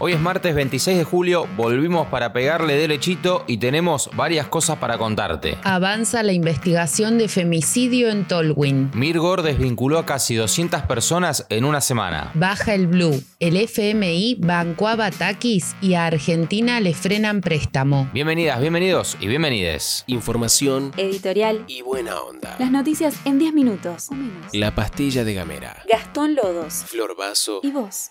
Hoy es martes 26 de julio, volvimos para pegarle derechito y tenemos varias cosas para contarte. Avanza la investigación de femicidio en Tolwyn. Mirgor desvinculó a casi 200 personas en una semana. Baja el blue. El FMI bancó a Batakis y a Argentina le frenan préstamo. Bienvenidas, bienvenidos y bienvenides. Información Editorial. y buena onda. Las noticias en 10 minutos. O menos. La pastilla de Gamera. Gastón Lodos. Flor Vaso. ¿Y vos?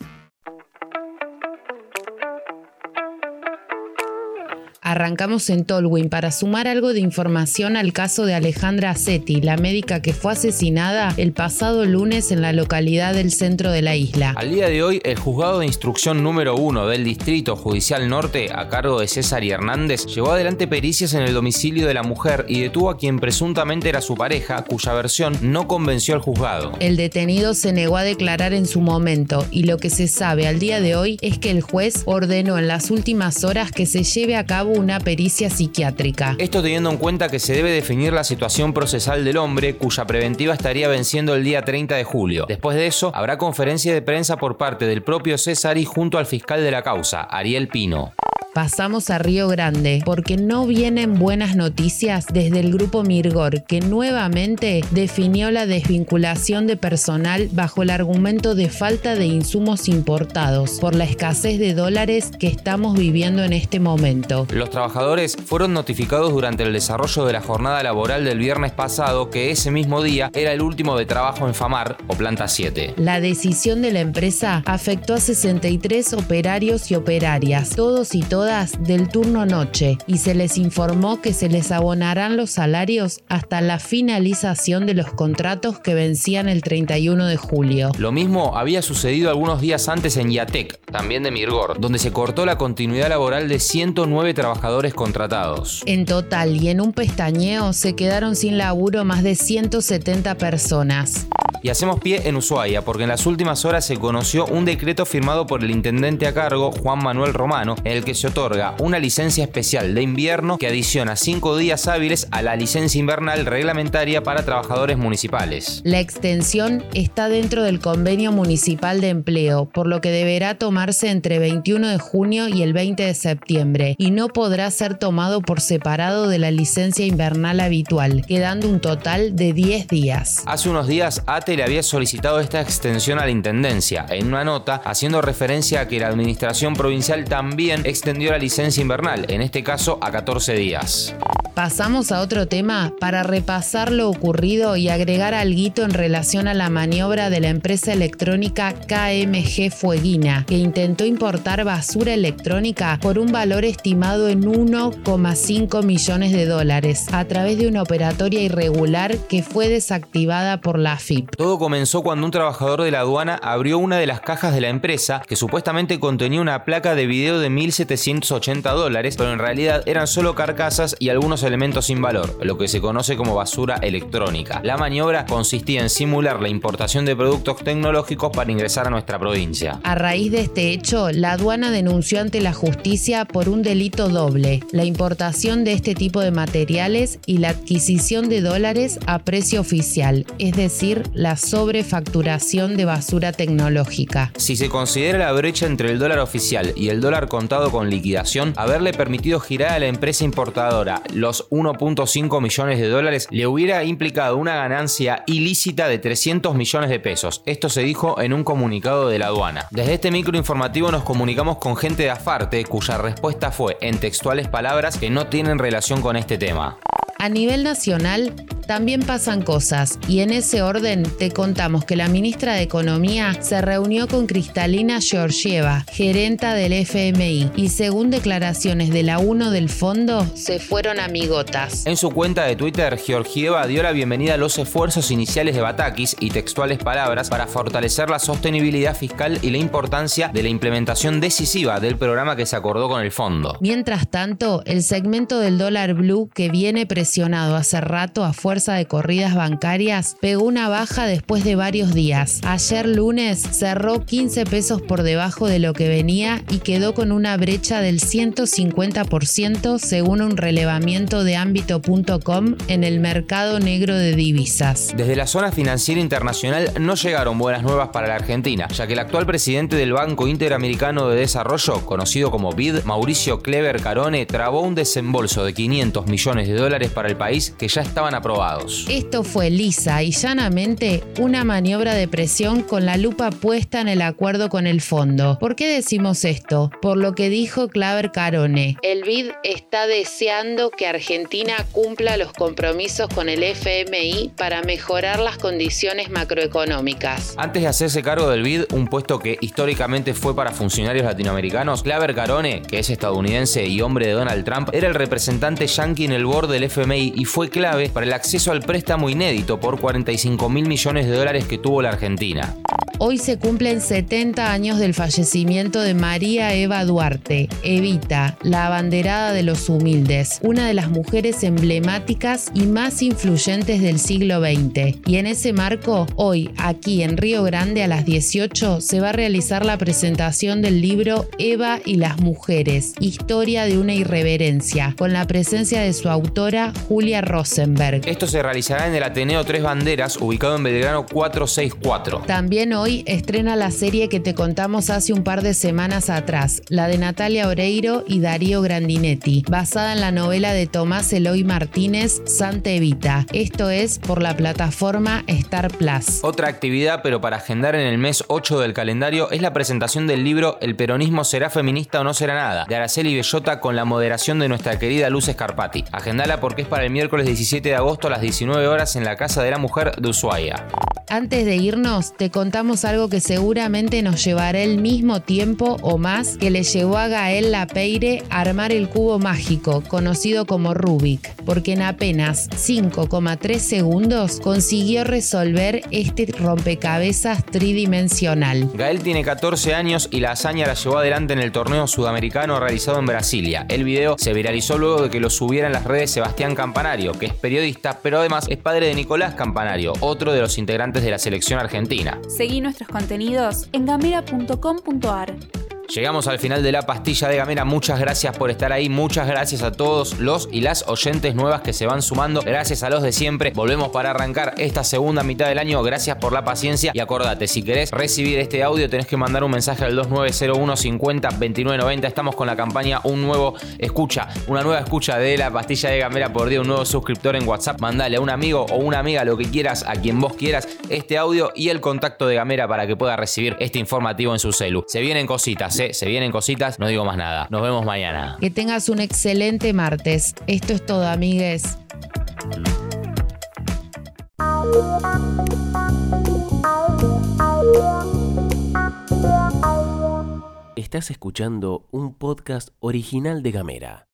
Arrancamos en Tolwyn para sumar algo de información al caso de Alejandra Acetti, la médica que fue asesinada el pasado lunes en la localidad del centro de la isla. Al día de hoy, el juzgado de instrucción número 1 del Distrito Judicial Norte, a cargo de César y Hernández, llevó adelante pericias en el domicilio de la mujer y detuvo a quien presuntamente era su pareja, cuya versión no convenció al juzgado. El detenido se negó a declarar en su momento y lo que se sabe al día de hoy es que el juez ordenó en las últimas horas que se lleve a cabo una pericia psiquiátrica. Esto teniendo en cuenta que se debe definir la situación procesal del hombre, cuya preventiva estaría venciendo el día 30 de julio. Después de eso, habrá conferencia de prensa por parte del propio César y junto al fiscal de la causa, Ariel Pino. Pasamos a Río Grande porque no vienen buenas noticias desde el grupo Mirgor, que nuevamente definió la desvinculación de personal bajo el argumento de falta de insumos importados por la escasez de dólares que estamos viviendo en este momento. Los trabajadores fueron notificados durante el desarrollo de la jornada laboral del viernes pasado que ese mismo día era el último de trabajo en FAMAR o Planta 7. La decisión de la empresa afectó a 63 operarios y operarias, todos y todas del turno noche, y se les informó que se les abonarán los salarios hasta la finalización de los contratos que vencían el 31 de julio. Lo mismo había sucedido algunos días antes en Yatec, también de Mirgor, donde se cortó la continuidad laboral de 109 trabajadores contratados. En total y en un pestañeo se quedaron sin laburo más de 170 personas. Y hacemos pie en Ushuaia, porque en las últimas horas se conoció un decreto firmado por el intendente a cargo, Juan Manuel Romano, en el que se otorga una licencia especial de invierno que adiciona cinco días hábiles a la licencia invernal reglamentaria para trabajadores municipales. La extensión está dentro del convenio municipal de empleo, por lo que deberá tomarse entre 21 de junio y el 20 de septiembre, y no podrá ser tomado por separado de la licencia invernal habitual, quedando un total de 10 días. Hace unos días, Le había solicitado esta extensión a la Intendencia, en una nota haciendo referencia a que la Administración Provincial también extendió la licencia invernal, en este caso a 14 días. Pasamos a otro tema para repasar lo ocurrido y agregar algo en relación a la maniobra de la empresa electrónica KMG Fueguina, que intentó importar basura electrónica por un valor estimado en 1,5 millones de dólares a través de una operatoria irregular que fue desactivada por la AFIP. Todo comenzó cuando un trabajador de la aduana abrió una de las cajas de la empresa que supuestamente contenía una placa de video de 1.780 dólares, pero en realidad eran solo carcasas y algunos elementos sin valor, lo que se conoce como basura electrónica. La maniobra consistía en simular la importación de productos tecnológicos para ingresar a nuestra provincia. A raíz de este hecho, la aduana denunció ante la justicia por un delito doble, la importación de este tipo de materiales y la adquisición de dólares a precio oficial, es decir, la sobrefacturación de basura tecnológica. Si se considera la brecha entre el dólar oficial y el dólar contado con liquidación, haberle permitido girar a la empresa importadora los 1.5 millones de dólares le hubiera implicado una ganancia ilícita de 300 millones de pesos. Esto se dijo en un comunicado de la aduana. Desde este microinformativo nos comunicamos con gente de Afarte, cuya respuesta fue en textuales palabras que no tienen relación con este tema. A nivel nacional, también pasan cosas y en ese orden te contamos que la ministra de Economía se reunió con Cristalina Georgieva, gerenta del FMI, y según declaraciones de la UNO del fondo, se fueron amigotas. En su cuenta de Twitter, Georgieva dio la bienvenida a los esfuerzos iniciales de Batakis y textuales palabras para fortalecer la sostenibilidad fiscal y la importancia de la implementación decisiva del programa que se acordó con el fondo. Mientras tanto, el segmento del dólar blue que viene presentando hace rato a fuerza de corridas bancarias, pegó una baja después de varios días. Ayer lunes cerró 15 pesos por debajo de lo que venía y quedó con una brecha del 150% según un relevamiento de ámbito.com en el mercado negro de divisas. Desde la zona financiera internacional no llegaron buenas nuevas para la Argentina, ya que el actual presidente del Banco Interamericano de Desarrollo, conocido como BID, Mauricio Clever Carone, trabó un desembolso de 500 millones de dólares para el país que ya estaban aprobados. Esto fue lisa y llanamente una maniobra de presión con la lupa puesta en el acuerdo con el fondo. ¿Por qué decimos esto? Por lo que dijo Claver Carone. El BID está deseando que Argentina cumpla los compromisos con el FMI para mejorar las condiciones macroeconómicas. Antes de hacerse cargo del BID, un puesto que históricamente fue para funcionarios latinoamericanos, Claver Carone, que es estadounidense y hombre de Donald Trump, era el representante yankee en el board del FMI y fue clave para el acceso al préstamo inédito por 45 mil millones de dólares que tuvo la Argentina. Hoy se cumplen 70 años del fallecimiento de María Eva Duarte, Evita, la abanderada de los humildes, una de las mujeres emblemáticas y más influyentes del siglo XX. Y en ese marco, hoy, aquí en Río Grande a las 18, se va a realizar la presentación del libro Eva y las mujeres, historia de una irreverencia, con la presencia de su autora Julia Rosenberg. Esto se realizará en el Ateneo Tres Banderas, ubicado en Belgrano 464. También hoy estrena la serie que te contamos hace un par de semanas atrás, la de Natalia Oreiro y Darío Grandinetti, basada en la novela de Tomás Eloy Martínez, Santa Evita. Esto es por la plataforma Star Plus. Otra actividad, pero para agendar en el mes 8 del calendario, es la presentación del libro El peronismo será feminista o no será nada, de Araceli Bellota con la moderación de nuestra querida Luz Escarpati. Agendala porque es para el miércoles 17 de agosto a las 19 horas en la Casa de la Mujer de Ushuaia. Antes de irnos, te contamos algo que seguramente nos llevará el mismo tiempo o más que le llevó a Gael Lapeire a armar el cubo mágico, conocido como Rubik, porque en apenas 5,3 segundos consiguió resolver este rompecabezas tridimensional. Gael tiene 14 años y la hazaña la llevó adelante en el torneo sudamericano realizado en Brasilia. El video se viralizó luego de que lo subiera en las redes Sebastián Campanario, que es periodista, pero además es padre de Nicolás Campanario, otro de los integrantes de la selección argentina. Seguí nuestros contenidos en gamera.com.ar. Llegamos al final de la pastilla de Gamera. Muchas gracias por estar ahí. Muchas gracias a todos los y las oyentes nuevas que se van sumando. Gracias a los de siempre. Volvemos para arrancar esta segunda mitad del año. Gracias por la paciencia. Y acordate, si querés recibir este audio, tenés que mandar un mensaje al 2901 50 2990. Estamos con la campaña Un Nuevo Escucha. Una nueva escucha de la pastilla de Gamera por día. Un nuevo suscriptor en WhatsApp. Mandale a un amigo o una amiga lo que quieras, a quien vos quieras, este audio y el contacto de Gamera para que pueda recibir este informativo en su celu. Se vienen cositas se vienen cositas, no digo más nada. Nos vemos mañana. Que tengas un excelente martes. Esto es todo, amigues. Estás escuchando un podcast original de Gamera.